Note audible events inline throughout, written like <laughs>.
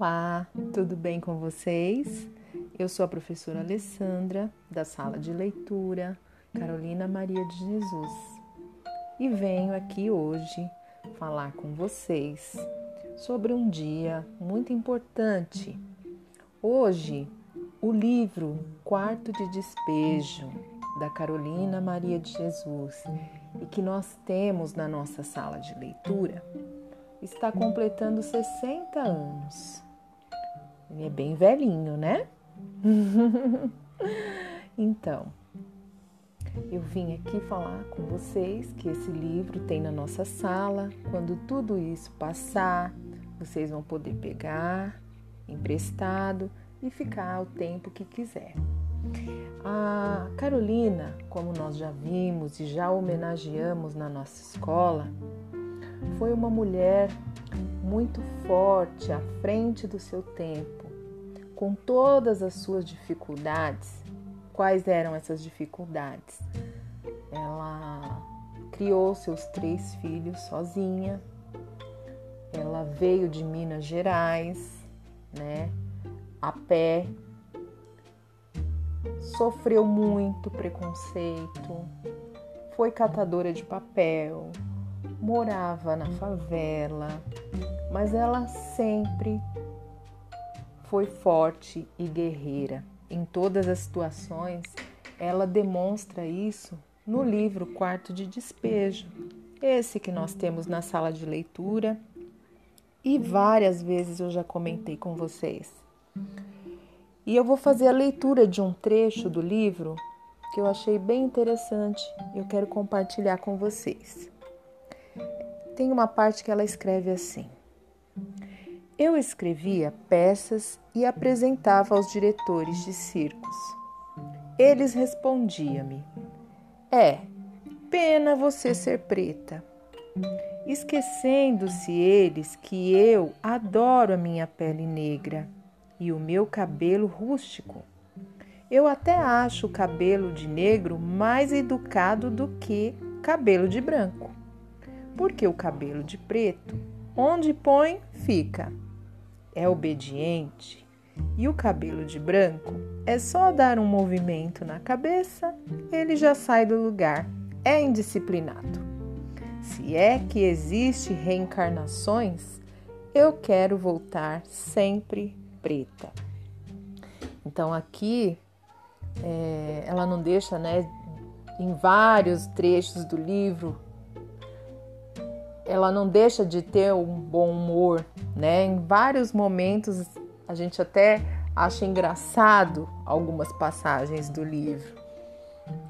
Olá, tudo bem com vocês? Eu sou a professora Alessandra, da sala de leitura Carolina Maria de Jesus, e venho aqui hoje falar com vocês sobre um dia muito importante. Hoje, o livro Quarto de Despejo, da Carolina Maria de Jesus, e que nós temos na nossa sala de leitura está completando 60 anos. Ele é bem velhinho, né? <laughs> então, eu vim aqui falar com vocês que esse livro tem na nossa sala. Quando tudo isso passar, vocês vão poder pegar emprestado e ficar o tempo que quiser. A Carolina, como nós já vimos e já homenageamos na nossa escola, foi uma mulher muito forte, à frente do seu tempo, com todas as suas dificuldades. Quais eram essas dificuldades? Ela criou seus três filhos sozinha. Ela veio de Minas Gerais, né, a pé. Sofreu muito preconceito, foi catadora de papel, morava na favela, mas ela sempre foi forte e guerreira. Em todas as situações, ela demonstra isso no livro Quarto de Despejo, esse que nós temos na sala de leitura. E várias vezes eu já comentei com vocês. E eu vou fazer a leitura de um trecho do livro que eu achei bem interessante. E eu quero compartilhar com vocês. Tem uma parte que ela escreve assim: Eu escrevia peças e apresentava aos diretores de circos. Eles respondiam-me: É, pena você ser preta. Esquecendo-se eles que eu adoro a minha pele negra e o meu cabelo rústico. Eu até acho o cabelo de negro mais educado do que cabelo de branco porque o cabelo de preto, onde põe, fica. É obediente. E o cabelo de branco é só dar um movimento na cabeça, ele já sai do lugar. É indisciplinado. Se é que existe reencarnações, eu quero voltar sempre preta. Então aqui é, ela não deixa, né, em vários trechos do livro ela não deixa de ter um bom humor, né? Em vários momentos a gente até acha engraçado algumas passagens do livro.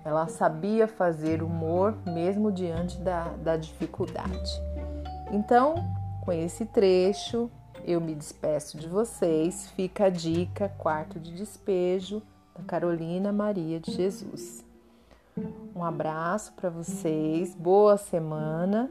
Ela sabia fazer humor mesmo diante da, da dificuldade. Então, com esse trecho, eu me despeço de vocês. Fica a dica: quarto de despejo da Carolina Maria de Jesus. Um abraço para vocês, boa semana